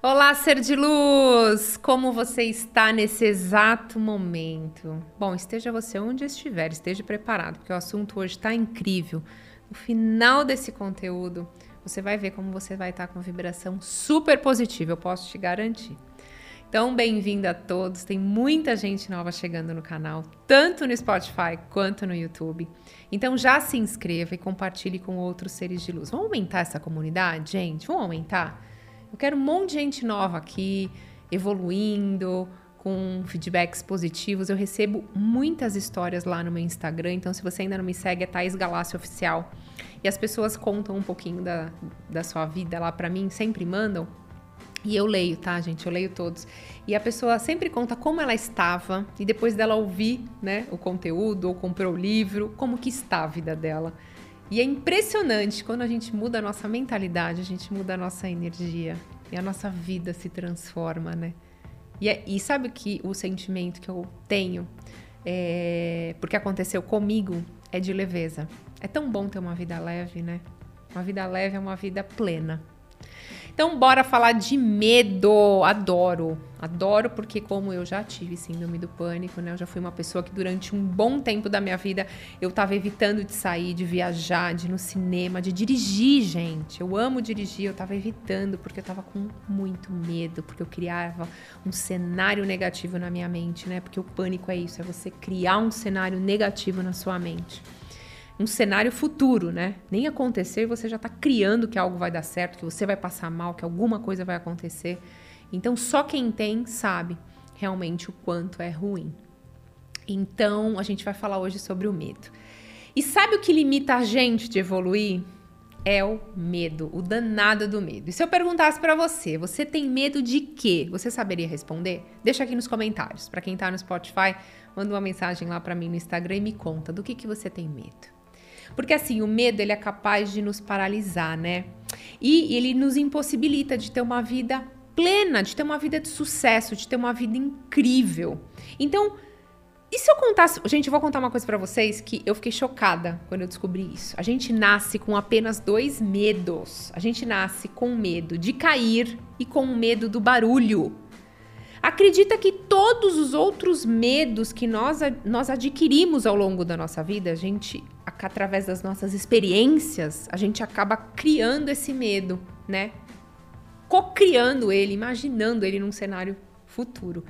Olá, ser de luz! Como você está nesse exato momento? Bom, esteja você onde estiver, esteja preparado, porque o assunto hoje está incrível. No final desse conteúdo, você vai ver como você vai estar com vibração super positiva, eu posso te garantir. Então, bem-vindo a todos. Tem muita gente nova chegando no canal, tanto no Spotify quanto no YouTube. Então, já se inscreva e compartilhe com outros seres de luz. Vamos aumentar essa comunidade, gente? Vamos aumentar? Eu quero um monte de gente nova aqui, evoluindo, com feedbacks positivos. Eu recebo muitas histórias lá no meu Instagram, então se você ainda não me segue, é Thaís Galácio Oficial. E as pessoas contam um pouquinho da, da sua vida lá para mim, sempre mandam. E eu leio, tá, gente? Eu leio todos. E a pessoa sempre conta como ela estava e depois dela ouvir, né, o conteúdo ou comprou o livro, como que está a vida dela. E é impressionante quando a gente muda a nossa mentalidade, a gente muda a nossa energia e a nossa vida se transforma, né? E, é, e sabe que o sentimento que eu tenho, é, porque aconteceu comigo, é de leveza. É tão bom ter uma vida leve, né? Uma vida leve é uma vida plena. Então, bora falar de medo. Adoro. Adoro porque, como eu já tive síndrome do pânico, né? Eu já fui uma pessoa que durante um bom tempo da minha vida eu tava evitando de sair, de viajar, de ir no cinema, de dirigir, gente. Eu amo dirigir, eu tava evitando porque eu tava com muito medo, porque eu criava um cenário negativo na minha mente, né? Porque o pânico é isso, é você criar um cenário negativo na sua mente um cenário futuro, né? Nem acontecer, você já está criando que algo vai dar certo, que você vai passar mal, que alguma coisa vai acontecer. Então, só quem tem sabe realmente o quanto é ruim. Então, a gente vai falar hoje sobre o medo. E sabe o que limita a gente de evoluir? É o medo, o danado do medo. E se eu perguntasse para você, você tem medo de quê? Você saberia responder? Deixa aqui nos comentários. Para quem tá no Spotify, manda uma mensagem lá para mim no Instagram e me conta do que que você tem medo. Porque assim, o medo ele é capaz de nos paralisar, né? E ele nos impossibilita de ter uma vida plena, de ter uma vida de sucesso, de ter uma vida incrível. Então, e se eu contasse, gente, eu vou contar uma coisa para vocês que eu fiquei chocada quando eu descobri isso. A gente nasce com apenas dois medos. A gente nasce com medo de cair e com medo do barulho. Acredita que todos os outros medos que nós, nós adquirimos ao longo da nossa vida, a gente, através das nossas experiências, a gente acaba criando esse medo, né? Co-criando ele, imaginando ele num cenário futuro.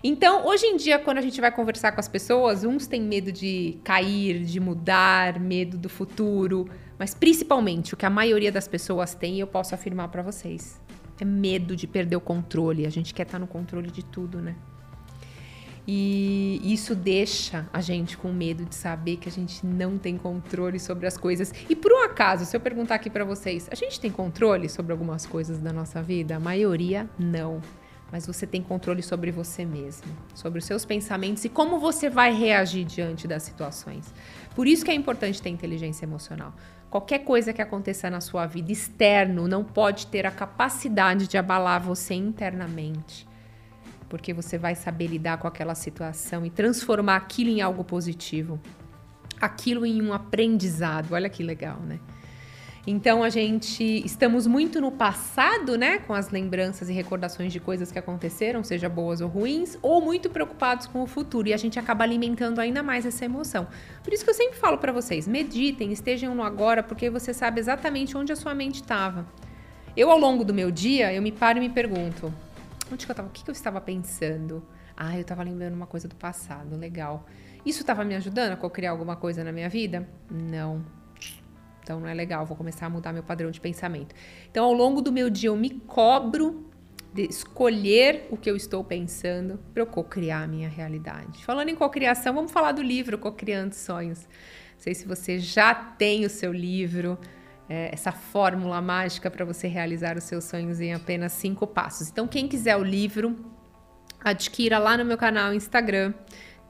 Então, hoje em dia, quando a gente vai conversar com as pessoas, uns têm medo de cair, de mudar, medo do futuro, mas principalmente o que a maioria das pessoas tem, eu posso afirmar para vocês, é medo de perder o controle. A gente quer estar no controle de tudo, né? E isso deixa a gente com medo de saber que a gente não tem controle sobre as coisas. E por um acaso, se eu perguntar aqui para vocês, a gente tem controle sobre algumas coisas da nossa vida? A maioria não. Mas você tem controle sobre você mesmo, sobre os seus pensamentos e como você vai reagir diante das situações. Por isso que é importante ter inteligência emocional. Qualquer coisa que aconteça na sua vida externo não pode ter a capacidade de abalar você internamente. Porque você vai saber lidar com aquela situação e transformar aquilo em algo positivo. Aquilo em um aprendizado. Olha que legal, né? Então a gente estamos muito no passado, né, com as lembranças e recordações de coisas que aconteceram, seja boas ou ruins, ou muito preocupados com o futuro e a gente acaba alimentando ainda mais essa emoção. Por isso que eu sempre falo para vocês, meditem, estejam no agora, porque você sabe exatamente onde a sua mente estava. Eu ao longo do meu dia, eu me paro e me pergunto, onde que eu estava? O que, que eu estava pensando? Ah, eu estava lembrando uma coisa do passado, legal. Isso estava me ajudando a criar alguma coisa na minha vida? Não. Então não é legal, vou começar a mudar meu padrão de pensamento. Então, ao longo do meu dia, eu me cobro de escolher o que eu estou pensando para eu cocriar a minha realidade. Falando em cocriação, vamos falar do livro Cocriando Sonhos. Não sei se você já tem o seu livro, é, essa fórmula mágica para você realizar os seus sonhos em apenas cinco passos. Então, quem quiser o livro, adquira lá no meu canal Instagram.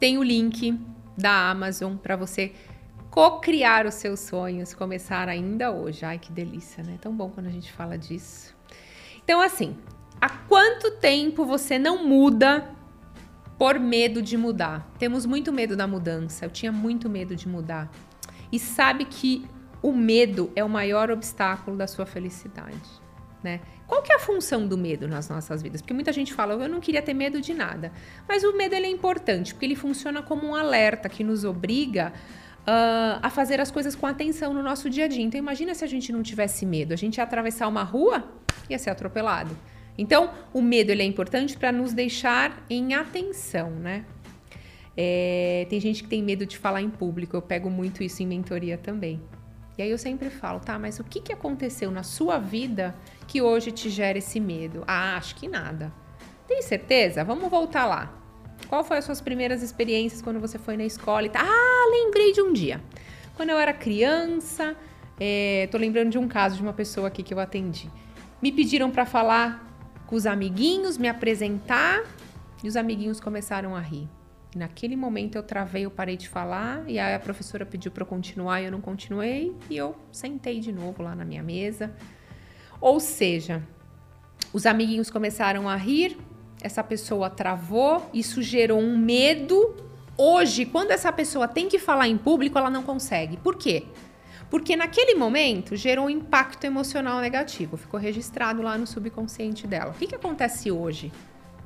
Tem o link da Amazon para você co-criar os seus sonhos, começar ainda hoje. Ai, que delícia, né? Tão bom quando a gente fala disso. Então, assim, há quanto tempo você não muda por medo de mudar? Temos muito medo da mudança. Eu tinha muito medo de mudar. E sabe que o medo é o maior obstáculo da sua felicidade. né? Qual que é a função do medo nas nossas vidas? Porque muita gente fala, eu não queria ter medo de nada. Mas o medo ele é importante, porque ele funciona como um alerta que nos obriga uh, a fazer as coisas com atenção no nosso dia a dia. Então imagina se a gente não tivesse medo. A gente ia atravessar uma rua, ia ser atropelado. Então, o medo ele é importante para nos deixar em atenção, né? É, tem gente que tem medo de falar em público, eu pego muito isso em mentoria também. E aí eu sempre falo, tá, mas o que, que aconteceu na sua vida que hoje te gera esse medo? Ah, acho que nada. Tem certeza? Vamos voltar lá. Qual foi as suas primeiras experiências quando você foi na escola e tá? Ah, lembrei de um dia. Quando eu era criança, é, tô lembrando de um caso de uma pessoa aqui que eu atendi. Me pediram para falar com os amiguinhos, me apresentar, e os amiguinhos começaram a rir. Naquele momento eu travei, eu parei de falar, e aí a professora pediu para eu continuar e eu não continuei, e eu sentei de novo lá na minha mesa. Ou seja, os amiguinhos começaram a rir, essa pessoa travou, isso gerou um medo. Hoje, quando essa pessoa tem que falar em público, ela não consegue. Por quê? Porque naquele momento gerou um impacto emocional negativo, ficou registrado lá no subconsciente dela. O que, que acontece hoje?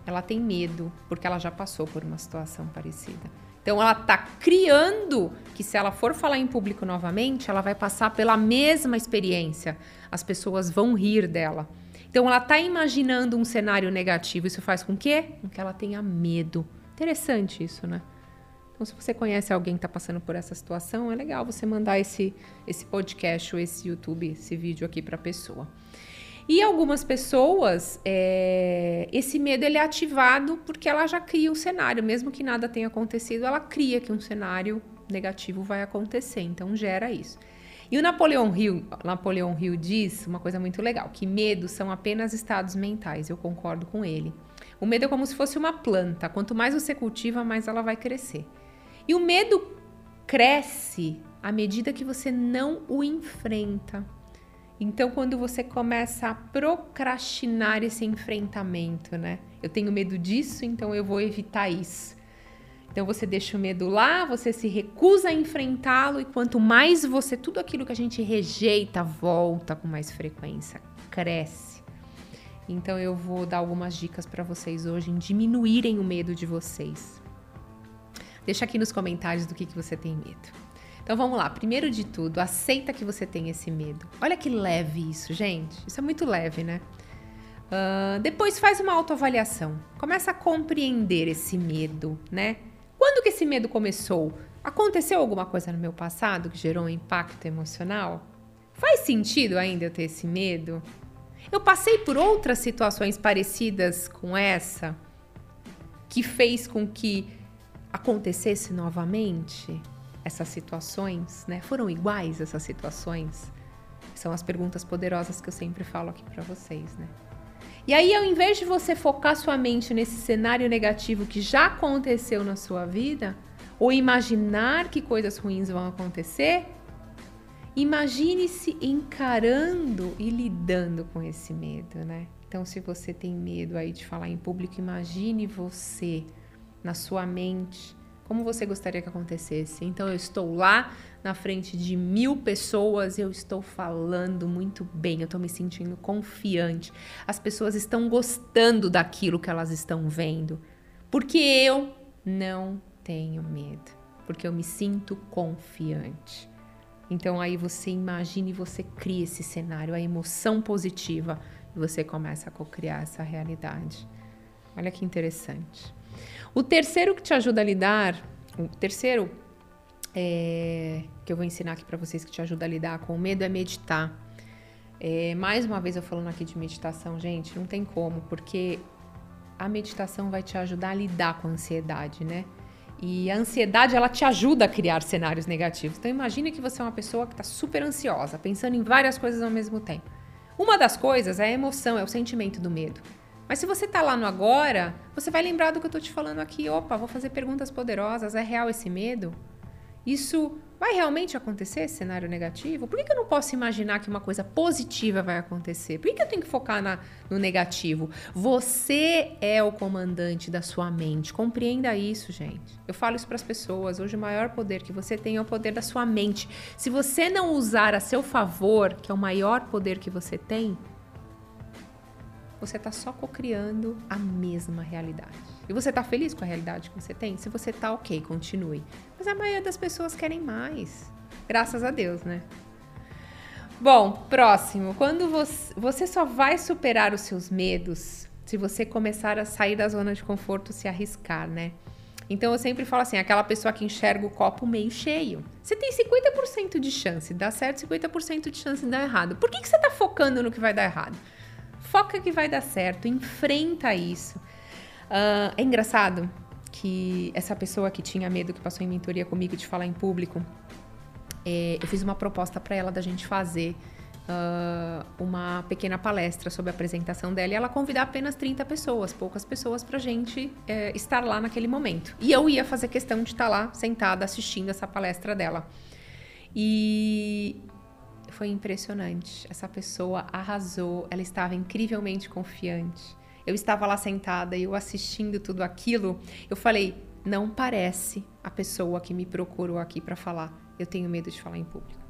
ela tem medo, porque ela já passou por uma situação parecida. Então ela está criando que se ela for falar em público novamente, ela vai passar pela mesma experiência. As pessoas vão rir dela. Então ela está imaginando um cenário negativo. Isso faz com que? Com que ela tenha medo. Interessante isso, né? Então, se você conhece alguém que está passando por essa situação, é legal você mandar esse, esse podcast ou esse YouTube, esse vídeo aqui para a pessoa. E algumas pessoas, é, esse medo ele é ativado porque ela já cria um cenário, mesmo que nada tenha acontecido, ela cria que um cenário negativo vai acontecer, então gera isso. E o Napoleão Hill, Napoleão Hill diz uma coisa muito legal, que medos são apenas estados mentais, eu concordo com ele. O medo é como se fosse uma planta, quanto mais você cultiva, mais ela vai crescer. E o medo cresce à medida que você não o enfrenta. Então, quando você começa a procrastinar esse enfrentamento, né? Eu tenho medo disso, então eu vou evitar isso. Então você deixa o medo lá, você se recusa a enfrentá-lo e quanto mais você, tudo aquilo que a gente rejeita volta com mais frequência, cresce. Então eu vou dar algumas dicas para vocês hoje em diminuírem o medo de vocês. Deixa aqui nos comentários do que, que você tem medo. Então vamos lá, primeiro de tudo, aceita que você tem esse medo. Olha que leve isso, gente. Isso é muito leve, né? Uh, depois faz uma autoavaliação. Começa a compreender esse medo, né? Quando que esse medo começou? Aconteceu alguma coisa no meu passado que gerou um impacto emocional? Faz sentido ainda eu ter esse medo? Eu passei por outras situações parecidas com essa que fez com que acontecesse novamente? essas situações, né? Foram iguais essas situações? São as perguntas poderosas que eu sempre falo aqui para vocês, né? E aí, ao invés de você focar sua mente nesse cenário negativo que já aconteceu na sua vida, ou imaginar que coisas ruins vão acontecer, imagine-se encarando e lidando com esse medo, né? Então, se você tem medo aí de falar em público, imagine você na sua mente como você gostaria que acontecesse? Então eu estou lá na frente de mil pessoas, eu estou falando muito bem, eu estou me sentindo confiante. As pessoas estão gostando daquilo que elas estão vendo, porque eu não tenho medo, porque eu me sinto confiante. Então aí você imagina e você cria esse cenário, a emoção positiva, e você começa a co-criar essa realidade. Olha que interessante. O terceiro que te ajuda a lidar, o terceiro é, que eu vou ensinar aqui para vocês que te ajuda a lidar com o medo é meditar. É, mais uma vez eu falando aqui de meditação, gente, não tem como, porque a meditação vai te ajudar a lidar com a ansiedade, né? E a ansiedade, ela te ajuda a criar cenários negativos. Então imagine que você é uma pessoa que está super ansiosa, pensando em várias coisas ao mesmo tempo. Uma das coisas é a emoção, é o sentimento do medo. Mas se você tá lá no agora, você vai lembrar do que eu tô te falando aqui. Opa, vou fazer perguntas poderosas. É real esse medo? Isso vai realmente acontecer, esse cenário negativo? Por que, que, eu não posso imaginar que uma coisa positiva vai acontecer? Por que, que eu tenho que focar na, no negativo? Você é o comandante da sua mente. Compreenda isso, gente. Eu falo isso para as pessoas. Hoje, o maior poder que você tem é o poder da sua mente. Se você não usar a seu favor, que é o maior poder que você tem, você está só cocriando a mesma realidade. E você está feliz com a realidade que você tem? Se você está ok, continue. Mas a maioria das pessoas querem mais. Graças a Deus, né? Bom, próximo. Quando você, você só vai superar os seus medos se você começar a sair da zona de conforto, se arriscar, né? Então eu sempre falo assim, aquela pessoa que enxerga o copo meio cheio. Você tem 50% de chance de dar certo, 50% de chance de dar errado. Por que, que você está focando no que vai dar errado? Foca que vai dar certo, enfrenta isso. Uh, é engraçado que essa pessoa que tinha medo, que passou em mentoria comigo de falar em público, é, eu fiz uma proposta para ela da gente fazer uh, uma pequena palestra sobre a apresentação dela e ela convidar apenas 30 pessoas, poucas pessoas, para gente é, estar lá naquele momento. E eu ia fazer questão de estar lá sentada assistindo essa palestra dela. E foi impressionante. Essa pessoa arrasou, ela estava incrivelmente confiante. Eu estava lá sentada e eu assistindo tudo aquilo, eu falei: não parece a pessoa que me procurou aqui para falar eu tenho medo de falar em público.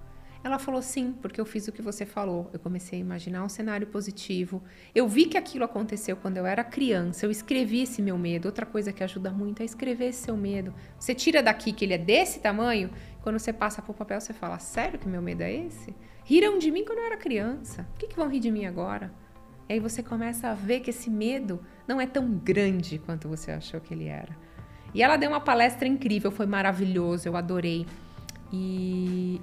Ela falou sim, porque eu fiz o que você falou. Eu comecei a imaginar um cenário positivo. Eu vi que aquilo aconteceu quando eu era criança. Eu escrevi esse meu medo. Outra coisa que ajuda muito é escrever esse seu medo. Você tira daqui que ele é desse tamanho, quando você passa para o papel, você fala: Sério que meu medo é esse? Riram de mim quando eu era criança. Por que, que vão rir de mim agora? E aí você começa a ver que esse medo não é tão grande quanto você achou que ele era. E ela deu uma palestra incrível, foi maravilhoso, eu adorei. E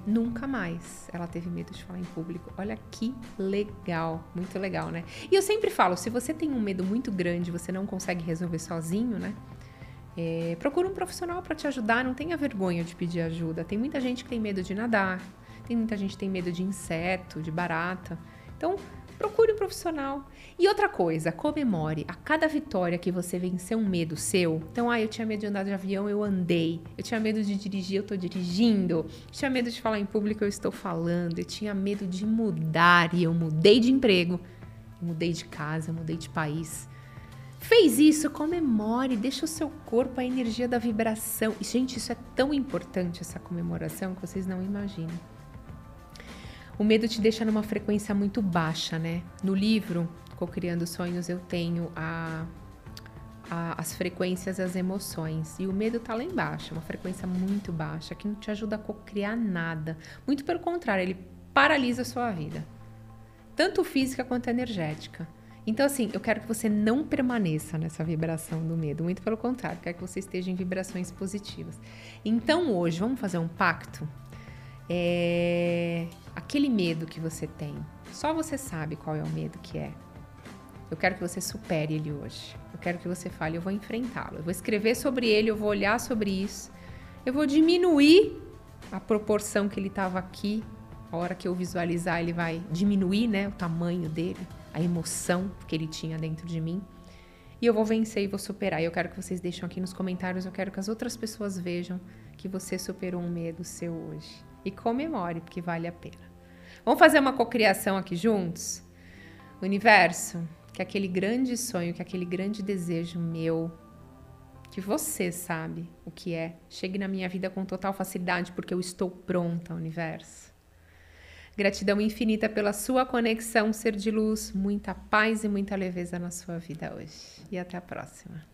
ela teve medo de falar em público. Olha que legal, muito legal, né? E eu sempre falo, se você tem um medo muito grande, você não consegue resolver sozinho, né? É, procura um profissional para te ajudar, não tenha vergonha de pedir ajuda. Tem muita gente que tem medo de nadar, tem muita gente que tem medo de inseto, de barata. Então, procure um profissional. E outra coisa, comemore a cada vitória que você venceu um medo seu. Então, ah, eu tinha medo de andar de avião, eu andei. Eu tinha medo de dirigir, eu estou dirigindo. Eu tinha medo de falar em público, eu estou falando. Eu tinha medo de mudar e eu mudei de emprego. Eu mudei de casa, eu mudei de país. Fez isso, comemore, deixa o seu corpo a energia da vibração. E, gente, isso é tão importante, essa comemoração, que vocês não imaginam. O medo te deixa numa frequência muito baixa, né? No livro Co-Criando Sonhos eu tenho a, a, as frequências as emoções. E o medo tá lá embaixo, uma frequência muito baixa, que não te ajuda a co-criar nada. Muito pelo contrário, ele paralisa a sua vida. Tanto física quanto energética. Então, assim, eu quero que você não permaneça nessa vibração do medo. Muito pelo contrário, quero que você esteja em vibrações positivas. Então, hoje, vamos fazer um pacto? É aquele medo que você tem. Só você sabe qual é o medo que é. Eu quero que você supere ele hoje. Eu quero que você fale, eu vou enfrentá-lo. Eu vou escrever sobre ele, eu vou olhar sobre isso. Eu vou diminuir a proporção que ele estava aqui. A hora que eu visualizar, ele vai diminuir, né, o tamanho dele, a emoção que ele tinha dentro de mim. E eu vou vencer e vou superar. E eu quero que vocês deixem aqui nos comentários, eu quero que as outras pessoas vejam que você superou um medo seu hoje e comemore, porque vale a pena. Vamos fazer uma cocriação aqui juntos? Universo, que aquele grande sonho, que aquele grande desejo meu, que você sabe o que é, chegue na minha vida com total facilidade, porque eu estou pronta, universo. Gratidão infinita pela sua conexão, ser de luz, muita paz e muita leveza na sua vida hoje. E até a próxima.